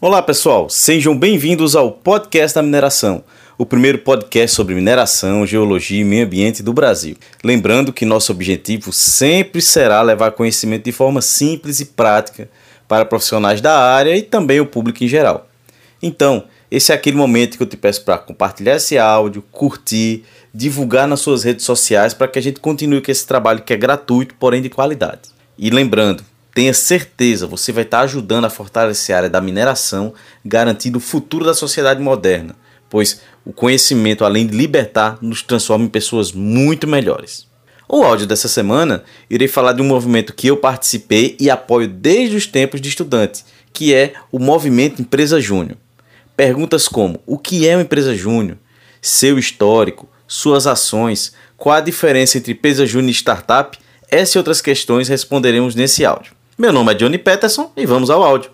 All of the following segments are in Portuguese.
Olá pessoal, sejam bem-vindos ao Podcast da Mineração, o primeiro podcast sobre mineração, geologia e meio ambiente do Brasil. Lembrando que nosso objetivo sempre será levar conhecimento de forma simples e prática para profissionais da área e também o público em geral. Então, esse é aquele momento que eu te peço para compartilhar esse áudio, curtir, divulgar nas suas redes sociais para que a gente continue com esse trabalho que é gratuito, porém de qualidade. E lembrando, Tenha certeza, você vai estar ajudando a fortalecer a área da mineração, garantindo o futuro da sociedade moderna, pois o conhecimento, além de libertar, nos transforma em pessoas muito melhores. O áudio dessa semana irei falar de um movimento que eu participei e apoio desde os tempos de estudante, que é o Movimento Empresa Júnior. Perguntas como: o que é uma empresa júnior? Seu histórico, suas ações, qual a diferença entre empresa júnior e startup? Essas e outras questões responderemos nesse áudio. Meu nome é Johnny Peterson e vamos ao áudio.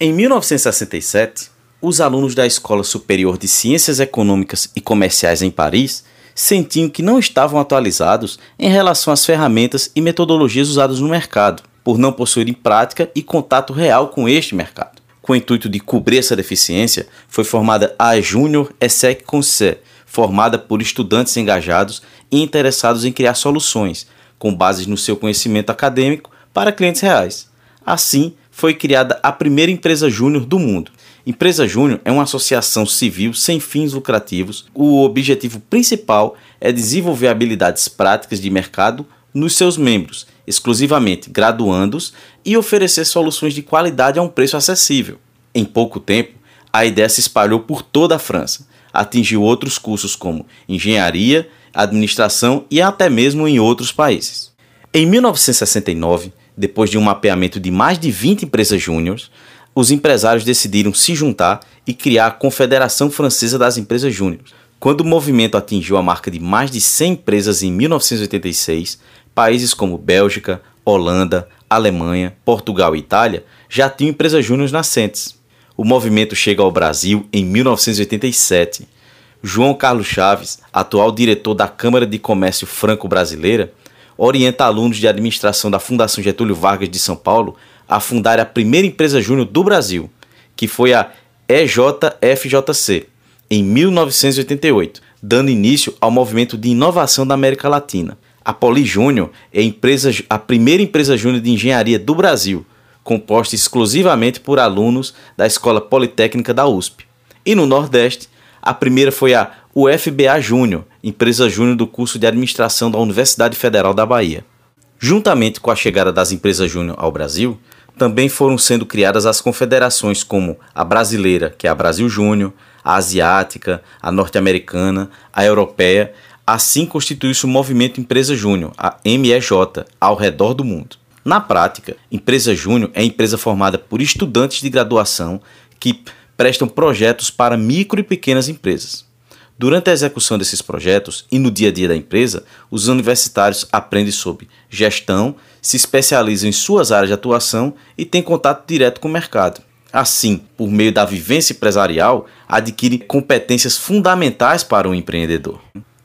Em 1967, os alunos da Escola Superior de Ciências Econômicas e Comerciais em Paris sentiam que não estavam atualizados em relação às ferramentas e metodologias usadas no mercado, por não possuírem prática e contato real com este mercado. Com o intuito de cobrir essa deficiência, foi formada a Junior ESSEC Conseil, formada por estudantes engajados e interessados em criar soluções, com bases no seu conhecimento acadêmico, para clientes reais. Assim, foi criada a primeira empresa júnior do mundo. Empresa Júnior é uma associação civil sem fins lucrativos. O objetivo principal é desenvolver habilidades práticas de mercado nos seus membros, exclusivamente graduandos, e oferecer soluções de qualidade a um preço acessível. Em pouco tempo, a ideia se espalhou por toda a França atingiu outros cursos como engenharia, administração e até mesmo em outros países. Em 1969, depois de um mapeamento de mais de 20 empresas júniores, os empresários decidiram se juntar e criar a Confederação Francesa das Empresas Júniores. Quando o movimento atingiu a marca de mais de 100 empresas em 1986, países como Bélgica, Holanda, Alemanha, Portugal e Itália já tinham empresas júniores nascentes. O movimento chega ao Brasil em 1987. João Carlos Chaves, atual diretor da Câmara de Comércio Franco-Brasileira, orienta alunos de administração da Fundação Getúlio Vargas de São Paulo a fundar a primeira empresa júnior do Brasil, que foi a EJFJC, em 1988, dando início ao movimento de inovação da América Latina. A Poli Júnior é a, empresa, a primeira empresa júnior de engenharia do Brasil, composta exclusivamente por alunos da Escola Politécnica da USP. E no Nordeste, a primeira foi a UFBA Júnior, empresa júnior do curso de administração da Universidade Federal da Bahia. Juntamente com a chegada das empresas júnior ao Brasil, também foram sendo criadas as confederações como a brasileira, que é a Brasil Júnior, a asiática, a norte-americana, a europeia, assim constituiu-se o movimento Empresa Júnior, a MEJ, ao redor do mundo. Na prática, empresa júnior é empresa formada por estudantes de graduação que prestam projetos para micro e pequenas empresas. Durante a execução desses projetos e no dia a dia da empresa, os universitários aprendem sobre gestão, se especializam em suas áreas de atuação e têm contato direto com o mercado. Assim, por meio da vivência empresarial, adquirem competências fundamentais para o empreendedor.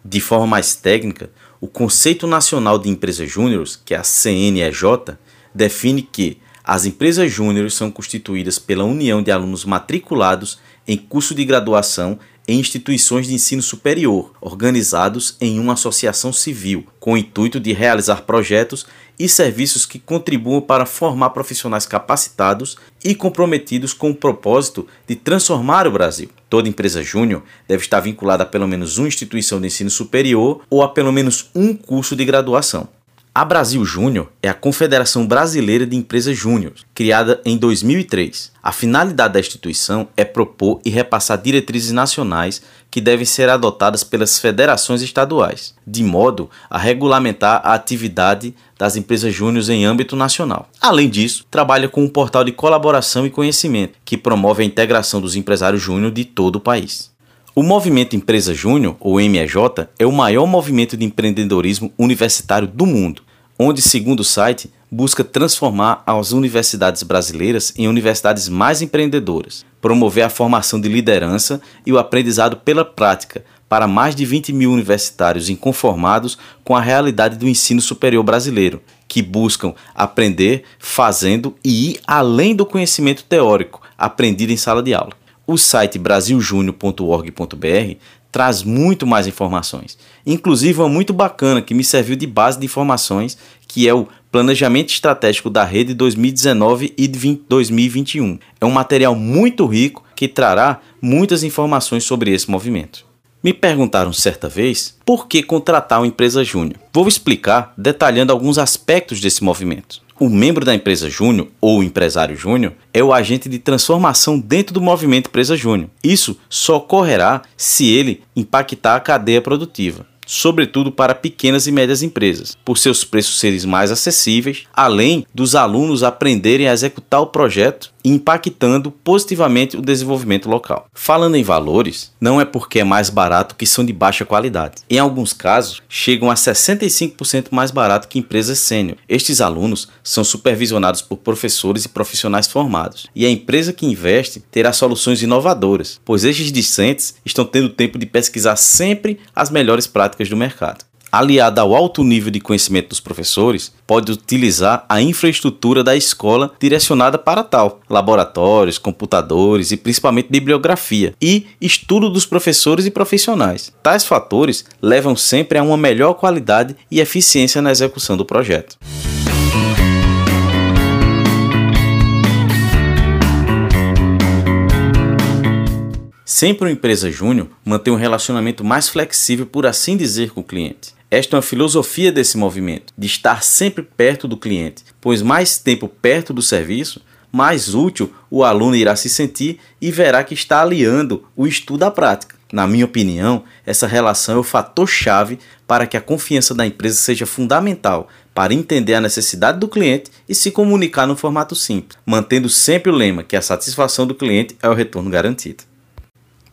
De forma mais técnica, o Conceito Nacional de Empresas Júniores, que é a CNEJ, define que as empresas júniores são constituídas pela união de alunos matriculados em curso de graduação em instituições de ensino superior, organizados em uma associação civil, com o intuito de realizar projetos e serviços que contribuam para formar profissionais capacitados e comprometidos com o propósito de transformar o Brasil. Toda empresa júnior deve estar vinculada a pelo menos uma instituição de ensino superior ou a pelo menos um curso de graduação. A Brasil Júnior é a Confederação Brasileira de Empresas Júnior, criada em 2003. A finalidade da instituição é propor e repassar diretrizes nacionais que devem ser adotadas pelas federações estaduais, de modo a regulamentar a atividade das empresas júniores em âmbito nacional. Além disso, trabalha com um portal de colaboração e conhecimento que promove a integração dos empresários júnior de todo o país. O Movimento Empresa Júnior, ou MEJ, é o maior movimento de empreendedorismo universitário do mundo, onde, segundo o site, busca transformar as universidades brasileiras em universidades mais empreendedoras, promover a formação de liderança e o aprendizado pela prática para mais de 20 mil universitários inconformados com a realidade do ensino superior brasileiro, que buscam aprender fazendo e ir além do conhecimento teórico aprendido em sala de aula. O site brasiljúnior.org.br traz muito mais informações, inclusive uma muito bacana que me serviu de base de informações, que é o Planejamento Estratégico da Rede 2019 e 2021. É um material muito rico que trará muitas informações sobre esse movimento. Me perguntaram certa vez por que contratar uma empresa júnior. Vou explicar detalhando alguns aspectos desse movimento. O membro da empresa júnior ou empresário júnior é o agente de transformação dentro do movimento empresa júnior. Isso só ocorrerá se ele impactar a cadeia produtiva sobretudo para pequenas e médias empresas, por seus preços serem mais acessíveis, além dos alunos aprenderem a executar o projeto impactando positivamente o desenvolvimento local. Falando em valores, não é porque é mais barato que são de baixa qualidade. Em alguns casos, chegam a 65% mais barato que empresas sênior. Estes alunos são supervisionados por professores e profissionais formados, e a empresa que investe terá soluções inovadoras, pois estes discentes estão tendo tempo de pesquisar sempre as melhores práticas do mercado aliada ao alto nível de conhecimento dos professores, pode utilizar a infraestrutura da escola direcionada para tal, laboratórios, computadores e principalmente bibliografia e estudo dos professores e profissionais. Tais fatores levam sempre a uma melhor qualidade e eficiência na execução do projeto. Sempre uma empresa júnior mantém um relacionamento mais flexível, por assim dizer, com o cliente. Esta é uma filosofia desse movimento, de estar sempre perto do cliente, pois mais tempo perto do serviço, mais útil o aluno irá se sentir e verá que está aliando o estudo à prática. Na minha opinião, essa relação é o fator chave para que a confiança da empresa seja fundamental para entender a necessidade do cliente e se comunicar no formato simples, mantendo sempre o lema que a satisfação do cliente é o retorno garantido.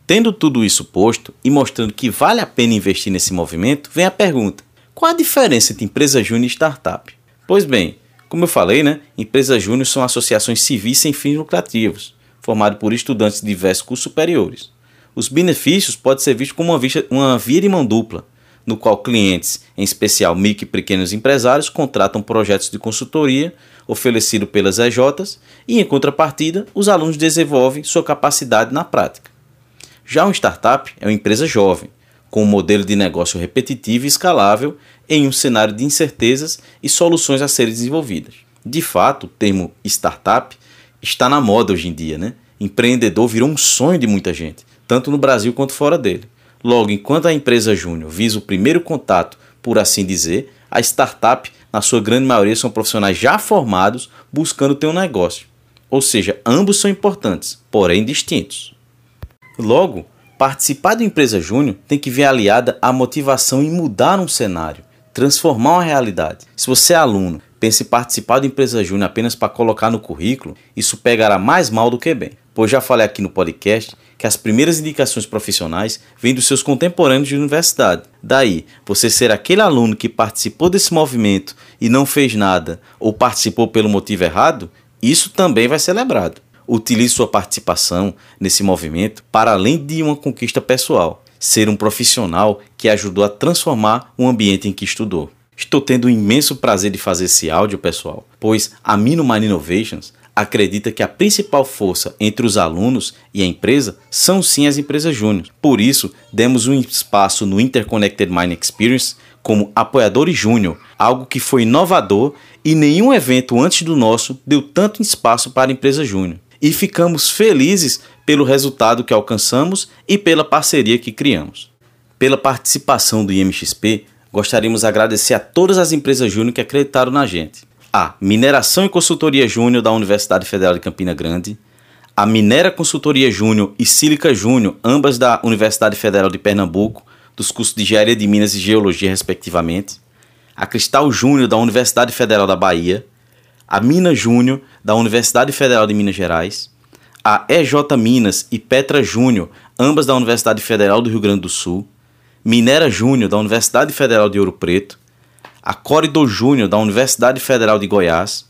Tendo tudo isso posto e mostrando que vale a pena investir nesse movimento, vem a pergunta: qual a diferença entre empresa júnior e startup? Pois bem, como eu falei, né, empresas júnior são associações civis sem fins lucrativos, formadas por estudantes de diversos cursos superiores. Os benefícios podem ser vistos como uma, uma via de mão dupla, no qual clientes, em especial micro e pequenos empresários, contratam projetos de consultoria oferecidos pelas EJs e, em contrapartida, os alunos desenvolvem sua capacidade na prática. Já uma startup é uma empresa jovem, com um modelo de negócio repetitivo e escalável em um cenário de incertezas e soluções a serem desenvolvidas. De fato, o termo startup está na moda hoje em dia, né? Empreendedor virou um sonho de muita gente, tanto no Brasil quanto fora dele. Logo, enquanto a empresa júnior visa o primeiro contato, por assim dizer, a startup, na sua grande maioria, são profissionais já formados buscando ter um negócio. Ou seja, ambos são importantes, porém distintos. Logo, participar da empresa júnior tem que vir aliada à motivação em mudar um cenário, transformar uma realidade. Se você é aluno, pensa em participar da empresa júnior apenas para colocar no currículo, isso pegará mais mal do que bem. Pois já falei aqui no podcast que as primeiras indicações profissionais vêm dos seus contemporâneos de universidade. Daí, você ser aquele aluno que participou desse movimento e não fez nada ou participou pelo motivo errado, isso também vai ser lembrado utilize sua participação nesse movimento para além de uma conquista pessoal, ser um profissional que ajudou a transformar o ambiente em que estudou. Estou tendo o imenso prazer de fazer esse áudio, pessoal, pois a Minoman Innovations acredita que a principal força entre os alunos e a empresa são sim as empresas júnior. Por isso, demos um espaço no Interconnected Mind Experience como apoiadores júnior, algo que foi inovador e nenhum evento antes do nosso deu tanto espaço para a empresa júnior e ficamos felizes pelo resultado que alcançamos e pela parceria que criamos. Pela participação do IMXP, gostaríamos de agradecer a todas as empresas júnior que acreditaram na gente. A Mineração e Consultoria Júnior da Universidade Federal de Campina Grande, a Minera Consultoria Júnior e Sílica Júnior, ambas da Universidade Federal de Pernambuco, dos cursos de Engenharia de Minas e Geologia, respectivamente, a Cristal Júnior da Universidade Federal da Bahia, a Mina Júnior, da Universidade Federal de Minas Gerais, a EJ Minas e Petra Júnior, ambas da Universidade Federal do Rio Grande do Sul, Minera Júnior, da Universidade Federal de Ouro Preto, a Corridor Júnior, da Universidade Federal de Goiás,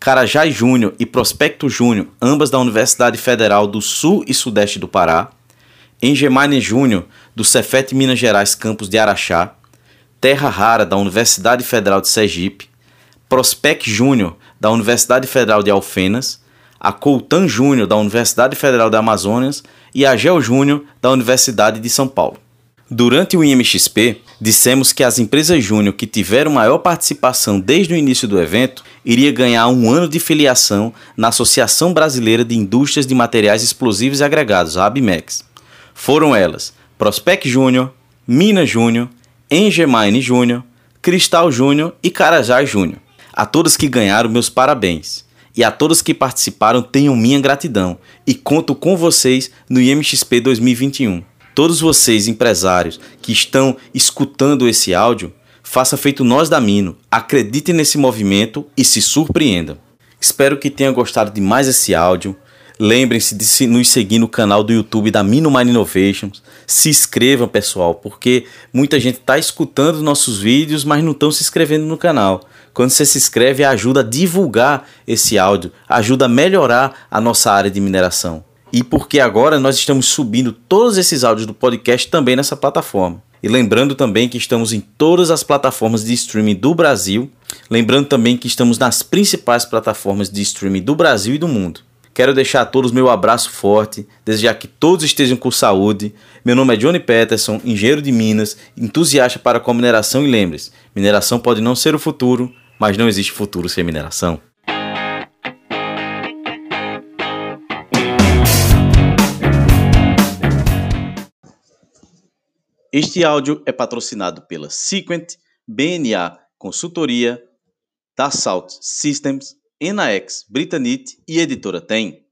Carajás Júnior e Prospecto Júnior, ambas da Universidade Federal do Sul e Sudeste do Pará, Engemane Júnior, do Cefet Minas Gerais, campus de Araxá, Terra Rara, da Universidade Federal de Sergipe, Prospec Júnior, da Universidade Federal de Alfenas, a Coutan Júnior, da Universidade Federal da Amazonas e a Gel Júnior, da Universidade de São Paulo. Durante o IMXP, dissemos que as empresas júnior que tiveram maior participação desde o início do evento iria ganhar um ano de filiação na Associação Brasileira de Indústrias de Materiais Explosivos e Agregados, a ABMEX. Foram elas Prospec Júnior, Mina Júnior, Engemine Júnior, Cristal Júnior e Carajás Júnior. A todos que ganharam, meus parabéns. E a todos que participaram, tenham minha gratidão. E conto com vocês no IMXP 2021 todos vocês, empresários, que estão escutando esse áudio, faça feito nós da Mino, acreditem nesse movimento e se surpreendam. Espero que tenham gostado de mais esse áudio. Lembrem-se de nos seguir no canal do YouTube da Mino Mine Innovations. Se inscrevam, pessoal, porque muita gente está escutando nossos vídeos, mas não estão se inscrevendo no canal. Quando você se inscreve, ajuda a divulgar esse áudio, ajuda a melhorar a nossa área de mineração e porque agora nós estamos subindo todos esses áudios do podcast também nessa plataforma. E lembrando também que estamos em todas as plataformas de streaming do Brasil. Lembrando também que estamos nas principais plataformas de streaming do Brasil e do mundo. Quero deixar a todos meu abraço forte, desejar que todos estejam com saúde. Meu nome é Johnny Peterson, engenheiro de Minas, entusiasta para com a mineração e lembre-se, mineração pode não ser o futuro, mas não existe futuro sem mineração. Este áudio é patrocinado pela Sequent, BNA Consultoria, Dassault Systems, Enaex, Britanite e Editora Tem.